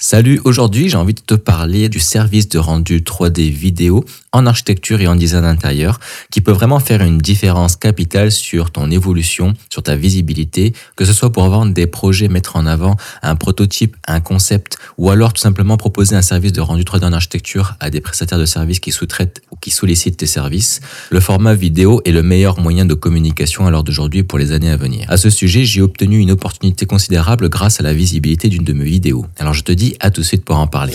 Salut, aujourd'hui j'ai envie de te parler du service de rendu 3D vidéo en architecture et en design intérieur qui peut vraiment faire une différence capitale sur ton évolution, sur ta visibilité, que ce soit pour vendre des projets, mettre en avant un prototype, un concept ou alors tout simplement proposer un service de rendu 3D en architecture à des prestataires de services qui sous-traitent ou qui sollicitent tes services. Le format vidéo est le meilleur moyen de communication à l'heure d'aujourd'hui pour les années à venir. À ce sujet, j'ai obtenu une opportunité considérable grâce à la visibilité d'une de mes vidéos. Alors je te dis à tout de suite pour en parler.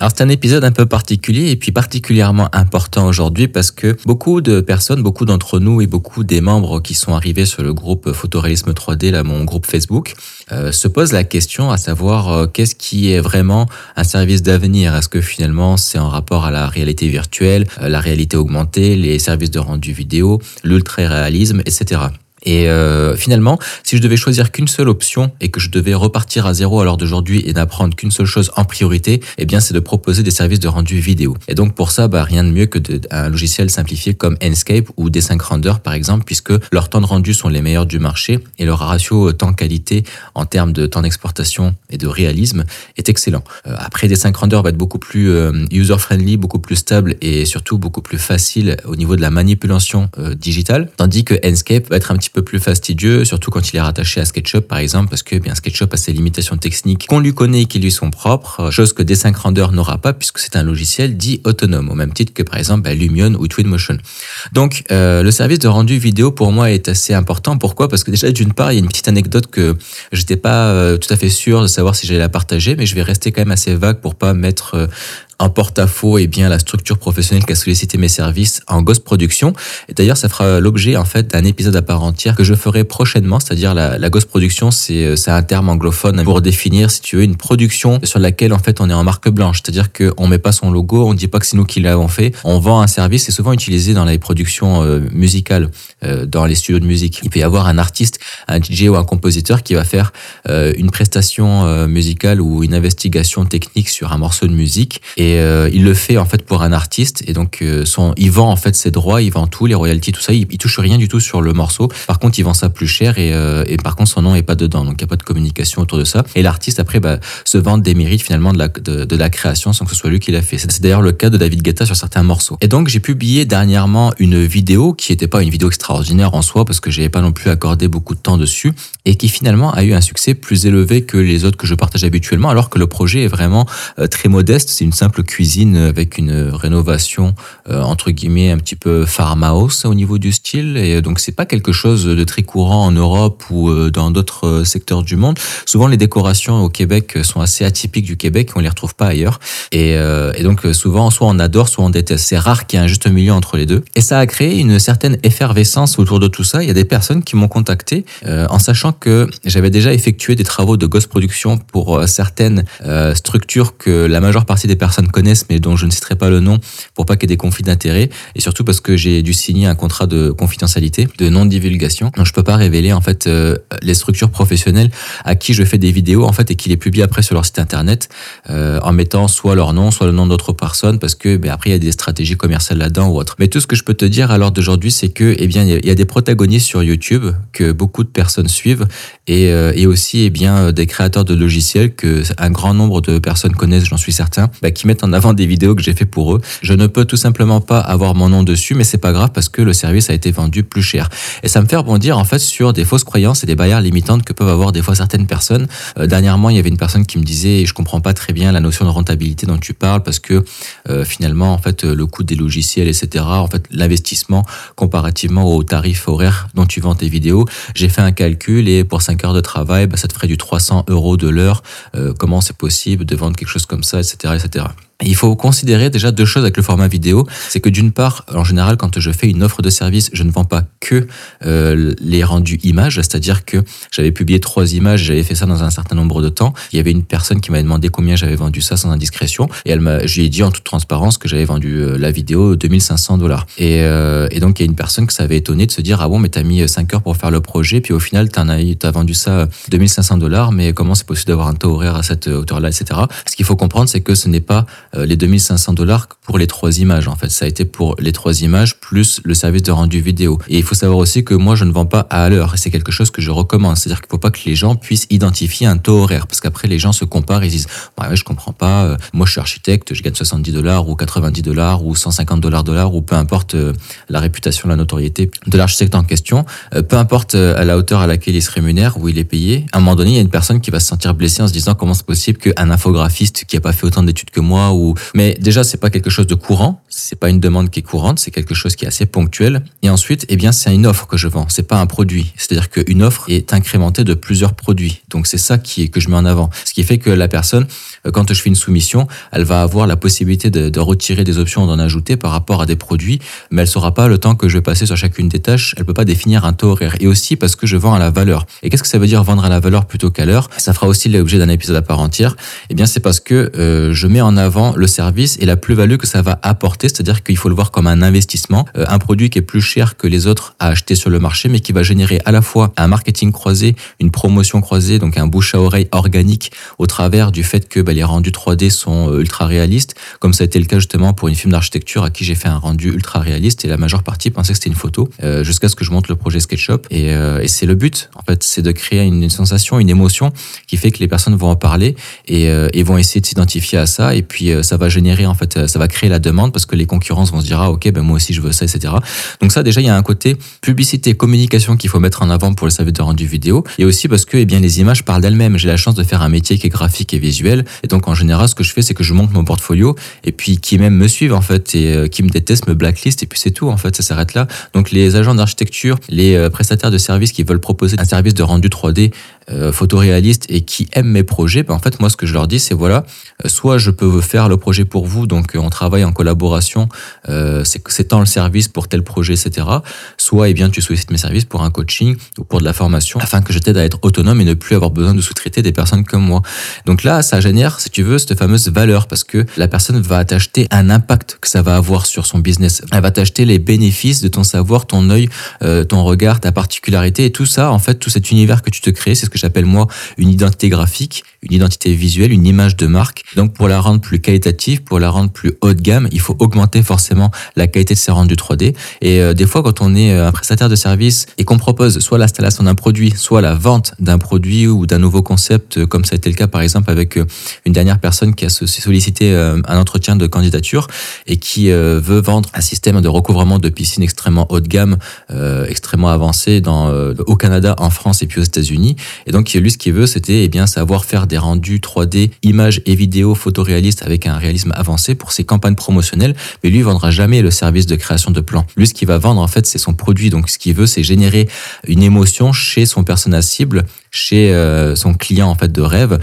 Alors c'est un épisode un peu particulier et puis particulièrement important aujourd'hui parce que beaucoup de personnes, beaucoup d'entre nous et beaucoup des membres qui sont arrivés sur le groupe Photoréalisme 3D, là mon groupe Facebook, euh, se posent la question à savoir euh, qu'est-ce qui est vraiment un service d'avenir? Est-ce que finalement c'est en rapport à la réalité virtuelle, euh, la réalité augmentée, les services de rendu vidéo, l'ultra-réalisme, etc. Et euh, finalement, si je devais choisir qu'une seule option et que je devais repartir à zéro à l'heure d'aujourd'hui et n'apprendre qu'une seule chose en priorité, eh bien, c'est de proposer des services de rendu vidéo. Et donc, pour ça, bah, rien de mieux que de, un logiciel simplifié comme Enscape ou D5 Render, par exemple, puisque leurs temps de rendu sont les meilleurs du marché et leur ratio temps-qualité en termes de temps d'exportation et de réalisme est excellent. Euh, après, D5 Render va être beaucoup plus euh, user-friendly, beaucoup plus stable et surtout beaucoup plus facile au niveau de la manipulation euh, digitale, tandis que Enscape va être un petit peu plus fastidieux, surtout quand il est rattaché à SketchUp par exemple, parce que bien SketchUp a ses limitations techniques qu'on lui connaît et qui lui sont propres, chose que D5 Render n'aura pas puisque c'est un logiciel dit autonome, au même titre que par exemple bah, Lumion ou Twinmotion. Donc euh, le service de rendu vidéo pour moi est assez important. Pourquoi? Parce que déjà d'une part, il y a une petite anecdote que j'étais pas euh, tout à fait sûr de savoir si j'allais la partager, mais je vais rester quand même assez vague pour pas mettre euh, en porte-à-faux et bien la structure professionnelle qui a sollicité mes services en Ghost Production. Et d'ailleurs, ça fera l'objet en fait d'un épisode à part entière que je ferai prochainement, c'est-à-dire la, la Ghost Production, c'est c'est un terme anglophone pour définir, si tu veux, une production sur laquelle en fait on est en marque blanche, c'est-à-dire qu'on met pas son logo, on dit pas que c'est nous qui l'avons fait, on vend un service, c'est souvent utilisé dans les productions euh, musicales, euh, dans les studios de musique. Il peut y avoir un artiste, un DJ ou un compositeur qui va faire euh, une prestation euh, musicale ou une investigation technique sur un morceau de musique et euh, il le fait en fait pour un artiste et donc euh, son, il vend en fait ses droits, il vend tout, les royalties, tout ça, il, il touche rien du tout sur le morceau. Par contre, il vend ça plus cher et, euh, et par contre son nom est pas dedans, donc il y a pas de communication autour de ça. Et l'artiste après bah, se vante des mérites finalement de la, de la création sans que ce soit lui qui l'a fait. C'est d'ailleurs le cas de David Guetta sur certains morceaux. Et donc j'ai publié dernièrement une vidéo qui n'était pas une vidéo extraordinaire en soi parce que j'avais pas non plus accordé beaucoup de temps dessus et qui finalement a eu un succès plus élevé que les autres que je partage habituellement alors que le projet est vraiment euh, très modeste. C'est une simple cuisine avec une rénovation euh, entre guillemets un petit peu farmhouse au niveau du style et donc c'est pas quelque chose de très courant en Europe ou euh, dans d'autres euh, secteurs du monde. Souvent les décorations au Québec sont assez atypiques du Québec, on les retrouve pas ailleurs et, euh, donc souvent soit on adore soit on déteste. C'est rare qu'il y ait un juste milieu entre les deux et ça a créé une certaine effervescence autour de tout ça. Il y a des personnes qui m'ont contacté euh, en sachant que j'avais déjà effectué des travaux de ghost production pour euh, certaines euh, structures que la majeure partie des personnes connaissent mais dont je ne citerai pas le nom pour pas qu'il y ait des conflits d'intérêts et surtout parce que j'ai dû signer un contrat de confidentialité, de non-divulgation. Donc je peux pas révéler en fait euh, les structures professionnelles à qui je fais des vidéos en fait et qui les publient après sur leur site internet euh, en mettant soit leur nom, soit le nom d'autres personnes parce que ben, après il y a des stratégies commerciales là-dedans ou autre. Mais tout ce que je peux te dire à l'heure d'aujourd'hui, c'est que eh bien il y a- des protagonistes sur YouTube que beaucoup de personnes suivent et, euh, et aussi eh bien des créateurs de logiciels que un grand nombre de personnes connaissent, j'en suis certain, bah, qui mettent en avant des vidéos que j'ai fait pour eux. Je ne peux tout simplement pas avoir mon nom dessus, mais c'est pas grave parce que le service a été vendu plus cher. Et ça me fait rebondir en fait sur des fausses croyances et des barrières limitantes que peuvent avoir des fois certaines personnes. Euh, dernièrement, il y avait une personne qui me disait, je comprends pas très bien la notion de rentabilité dont tu parles parce que euh, finalement, en fait, le coût des logiciels, etc., en fait, l'investissement comparativement au tarif horaire dont tu vends tes vidéos, j'ai fait un calcul et pour 5 heures de travail, bah, ça te ferait du 300 euros de l'heure. Euh, comment c'est possible de vendre quelque chose comme ça, etc., etc. il faut considérer déjà deux choses avec le format vidéo. C'est que d'une part, en général, quand je fais une offre de service, je ne vends pas que euh, les rendus images, c'est-à-dire que j'avais publié trois images, j'avais fait ça dans un certain nombre de temps. Il y avait une personne qui m'avait demandé combien j'avais vendu ça sans indiscrétion, et elle m'a, je lui ai dit en toute transparence que j'avais vendu euh, la vidéo 2500 dollars. Et, euh, et, donc il y a une personne qui s'avait étonné de se dire ah bon mais t'as mis 5 heures pour faire le projet, puis au final t'en as, as vendu ça 2500 dollars, mais comment c'est possible d'avoir un taux horaire à cette hauteur-là, etc. Ce qu'il faut comprendre, c'est que ce n'est pas les 2500 dollars pour les trois images. En fait, ça a été pour les trois images plus le service de rendu vidéo. Et il faut savoir aussi que moi, je ne vends pas à l'heure. C'est quelque chose que je recommande. C'est-à-dire qu'il ne faut pas que les gens puissent identifier un taux horaire. Parce qu'après, les gens se comparent et disent, ouais, je comprends pas. Euh, moi, je suis architecte, je gagne 70 dollars ou 90 dollars ou 150 dollars dollars ou peu importe euh, la réputation, la notoriété de l'architecte en question. Euh, peu importe à la hauteur à laquelle il se rémunère, où il est payé. À un moment donné, il y a une personne qui va se sentir blessée en se disant comment c'est possible qu'un infographiste qui a pas fait autant d'études que moi ou, mais déjà, c'est pas quelque chose de courant. C'est pas une demande qui est courante. C'est quelque chose qui est assez ponctuel. Et ensuite, eh bien, c'est une offre que je vends. C'est pas un produit. C'est-à-dire qu'une offre est incrémentée de plusieurs produits. Donc, c'est ça qui est, que je mets en avant. Ce qui fait que la personne, euh, quand je fais une soumission, elle va avoir la possibilité de, de retirer des options, d'en ajouter par rapport à des produits, mais elle saura pas le temps que je vais passer sur chacune des tâches. Elle peut pas définir un taux horaire. Et aussi parce que je vends à la valeur. Et qu'est-ce que ça veut dire vendre à la valeur plutôt qu'à l'heure? Ça fera aussi l'objet d'un épisode à part entière. Eh bien, c'est parce que euh, je mets en avant le service et la plus-value que ça va apporter. C'est-à-dire qu'il faut le voir comme un investissement, euh, un produit qui est plus cher que les autres à acheter sur le marché, mais qui va générer à la fois un marketing croisé, une promotion croisée, donc un bouche à oreille organique au travers du fait que bah, les rendus 3D sont euh, ultra réalistes, comme ça a été le cas justement pour une film d'architecture à qui j'ai fait un rendu ultra réaliste et la majeure partie pensait que c'était une photo euh, jusqu'à ce que je monte le projet SketchUp et, c'est le but. En fait, c'est de créer une, sensation, une émotion qui fait que les personnes vont en parler et, et vont essayer de s'identifier à ça et puis ça va générer en fait, ça va créer la demande parce que les concurrences vont se dire ah ok ben moi aussi je veux ça etc. Donc ça déjà il y a un côté publicité, communication qu'il faut mettre en avant pour le service de rendu vidéo et aussi parce que eh bien les images parlent d'elles-mêmes. J'ai la chance de faire un métier qui est graphique et visuel et donc en général ce que je fais c'est que je monte mon portfolio et puis qui même me suivent en fait et euh, qui me détestent me blacklist et puis c'est tout en fait ça s'arrête là. Donc les agents d'architecture, les euh, prestataires de services qui veulent proposer un service de rendu 3D euh, photoréaliste et qui aiment mes projets, ben en fait moi ce que je leur dis c'est voilà, soit je peux faire le projet pour vous, donc on travaille en collaboration, c'est tant le service pour tel projet, etc. Soit eh bien tu sollicites mes services pour un coaching ou pour de la formation afin que je t'aide à être autonome et ne plus avoir besoin de sous-traiter des personnes comme moi. Donc là, ça génère, si tu veux, cette fameuse valeur parce que la personne va t'acheter un impact que ça va avoir sur son business. Elle va t'acheter les bénéfices de ton savoir, ton œil, euh, ton regard, ta particularité et tout ça, en fait, tout cet univers que tu te crées, c'est ce que j'appelle moi une identité graphique, une identité visuelle, une image de marque. Donc pour la rendre plus qualitative, pour la rendre plus haut de gamme, il faut augmenter forcément la qualité de ses rendus 3D. Et euh, des fois, quand on est euh, un prestataire de service et qu'on propose soit l'installation d'un produit, soit la vente d'un produit ou d'un nouveau concept, euh, comme ça a été le cas par exemple avec une dernière personne qui a sollicité un entretien de candidature et qui veut vendre un système de recouvrement de piscine extrêmement haut de gamme, extrêmement avancé au Canada, en France et puis aux États-Unis. Et donc lui, ce qu'il veut, c'était eh bien savoir faire des rendus 3D, images et vidéos photoréalistes avec un réalisme avancé pour ses campagnes promotionnelles. Mais lui, il vendra jamais le service de création de plans. Lui, ce qu'il va vendre, en fait, c'est son produit. Donc, ce qu'il veut, c'est générer une émotion chez son persona cible, chez euh, son client, en fait, de rêve.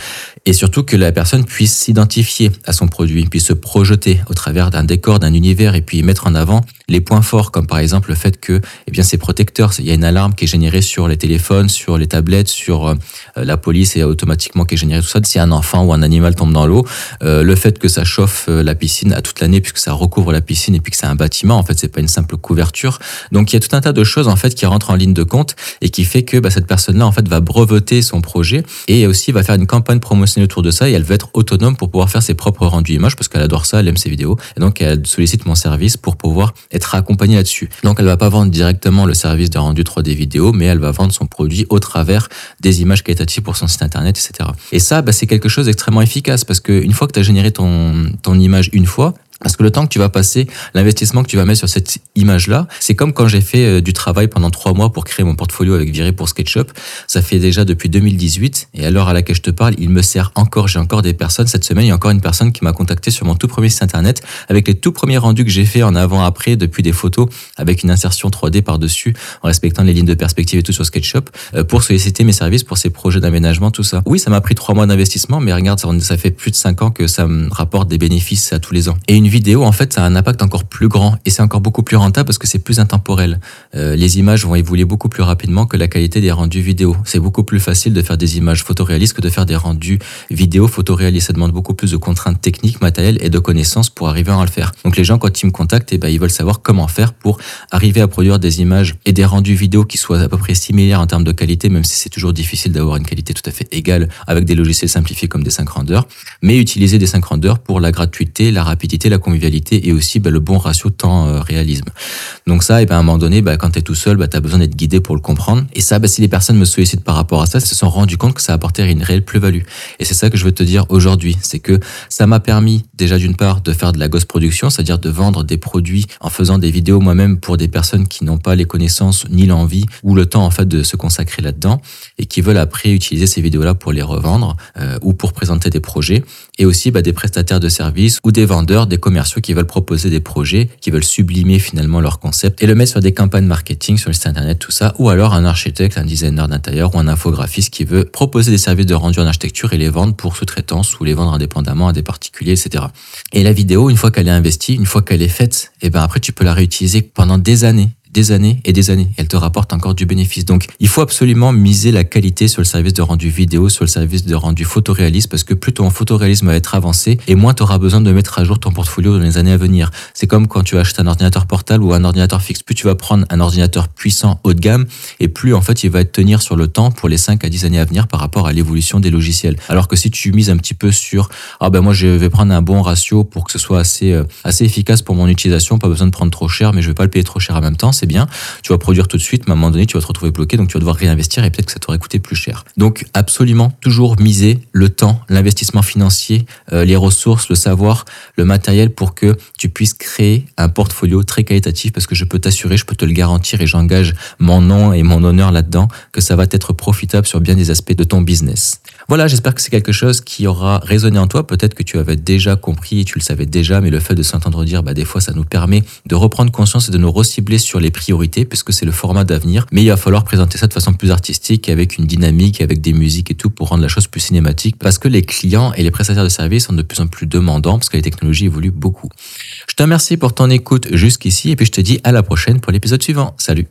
Et surtout que la personne puisse s'identifier à son produit, puisse se projeter au travers d'un décor, d'un univers et puis mettre en avant les points forts, comme par exemple le fait que eh bien, c'est protecteur. Il y a une alarme qui est générée sur les téléphones, sur les tablettes, sur euh, la police et automatiquement qui est générée tout ça. Si un enfant ou un animal tombe dans l'eau, euh, le fait que ça chauffe la piscine à toute l'année puisque ça recouvre la piscine et puis que c'est un bâtiment, en fait, c'est pas une simple couverture. Donc il y a tout un tas de choses en fait qui rentrent en ligne de compte et qui fait que bah, cette personne-là en fait va breveter son projet et aussi va faire une campagne promotionnelle autour de ça et elle va être autonome pour pouvoir faire ses propres rendus images parce qu'elle adore ça, elle aime ses vidéos et donc elle sollicite mon service pour pouvoir être accompagnée là-dessus. Donc elle va pas vendre directement le service de rendu 3D vidéo, mais elle va vendre son produit au travers des images qualitatives pour son site internet, etc. Et ça, bah, c'est quelque chose d'extrêmement efficace parce qu'une fois que tu as généré ton, ton image une fois, Parce que le temps que tu vas passer, l'investissement que tu vas mettre sur cette image-là, c'est comme quand j'ai fait euh, du travail pendant trois mois pour créer mon portfolio avec Viré pour SketchUp. Ça fait déjà depuis 2018 et à l'heure à laquelle je te parle, il me sert encore. J'ai encore des personnes. Cette semaine, il y a encore une personne qui m'a contacté sur mon tout premier site internet avec les tout premiers rendus que j'ai fait en avant-après depuis des photos avec une insertion 3D par-dessus en respectant les lignes de perspective et tout sur SketchUp euh, pour solliciter mes services pour ces projets d'aménagement, tout ça. Oui, ça m'a pris trois mois d'investissement, mais regarde, ça, fait plus de cinq ans que ça me rapporte des bénéfices à tous les ans. Vidéo, en fait, ça a un impact encore plus grand et c'est encore beaucoup plus rentable parce que c'est plus intemporel. Euh, les images vont évoluer beaucoup plus rapidement que la qualité des rendus vidéo. C'est beaucoup plus facile de faire des images photoréalistes que de faire des rendus vidéo photoréalistes. Ça demande beaucoup plus de contraintes techniques, matérielles et de connaissances pour arriver à le faire. Donc les gens, quand ils me contactent, eh ben, ils veulent savoir comment faire pour arriver à produire des images et des rendus vidéo qui soient à peu près similaires en termes de qualité, même si c'est toujours difficile d'avoir une qualité tout à fait égale avec des logiciels simplifiés comme des 5 rendeurs, mais utiliser des 5 rendeurs pour la gratuité, la rapidité, la convivialité et aussi bah, le bon ratio temps-réalisme. Donc ça, et ben, à un moment donné, bah, quand tu es tout seul, bah, tu as besoin d'être guidé pour le comprendre. Et ça, bah, si les personnes me sollicitent par rapport à ça, se sont rendues compte que ça apportait une réelle plus-value. Et c'est ça que je veux te dire aujourd'hui, c'est que ça m'a permis déjà d'une part de faire de la gosse production, c'est-à-dire de vendre des produits en faisant des vidéos moi-même pour des personnes qui n'ont pas les connaissances ni l'envie ou le temps en fait de se consacrer là-dedans et qui veulent après utiliser ces vidéos-là pour les revendre euh, ou pour présenter des projets et aussi bah, des prestataires de services ou des vendeurs, des qui veulent proposer des projets, qui veulent sublimer finalement leur concept et le mettre sur des campagnes marketing sur le site internet, tout ça, ou alors un architecte, un designer d'intérieur ou un infographiste qui veut proposer des services de rendu en architecture et les vendre pour sous-traitance ou les vendre indépendamment à des particuliers, etc. Et la vidéo, une fois qu'elle est investie, une fois qu'elle est faite, et eh ben après tu peux la réutiliser pendant des années des années et des années. Elle te rapporte encore du bénéfice. Donc, il faut absolument miser la qualité sur le service de rendu vidéo, sur le service de rendu photoréaliste, parce que plus ton photoréalisme va être avancé, et moins tu auras besoin de mettre à jour ton portfolio dans les années à venir. C'est comme quand tu achètes un ordinateur portable ou un ordinateur fixe. Plus tu vas prendre un ordinateur puissant haut de gamme, et plus en fait il va tenir sur le temps pour les 5 à 10 années à venir par rapport à l'évolution des logiciels. Alors que si tu mises un petit peu sur, ah ben moi je vais prendre un bon ratio pour que ce soit assez, euh, assez efficace pour mon utilisation, pas besoin de prendre trop cher, mais je vais pas le payer trop cher en même temps, c'est bien. Tu vas produire tout de suite, mais à un moment donné, tu vas te retrouver bloqué, donc tu vas devoir réinvestir et peut-être que ça t'aurait coûté plus cher. Donc, absolument, toujours miser le temps, l'investissement financier, euh, les ressources, le savoir, le matériel pour que tu puisses créer un portfolio très qualitatif parce que je peux t'assurer, je peux te le garantir et j'engage mon nom et mon honneur là-dedans que ça va être profitable sur bien des aspects de ton business. Voilà, j'espère que c'est quelque chose qui aura résonné en toi. Peut-être que tu avais déjà compris et tu le savais déjà, mais le fait de s'entendre dire, bah, des fois, ça nous permet de reprendre conscience et de nous recibler sur les priorités, puisque c'est le format d'avenir. Mais il va falloir présenter ça de façon plus artistique, avec une dynamique, avec des musiques et tout, pour rendre la chose plus cinématique, parce que les clients et les prestataires de services sont de plus en plus demandants, parce que les technologies évoluent beaucoup. Je te remercie pour ton écoute jusqu'ici, et puis je te dis à la prochaine pour l'épisode suivant. Salut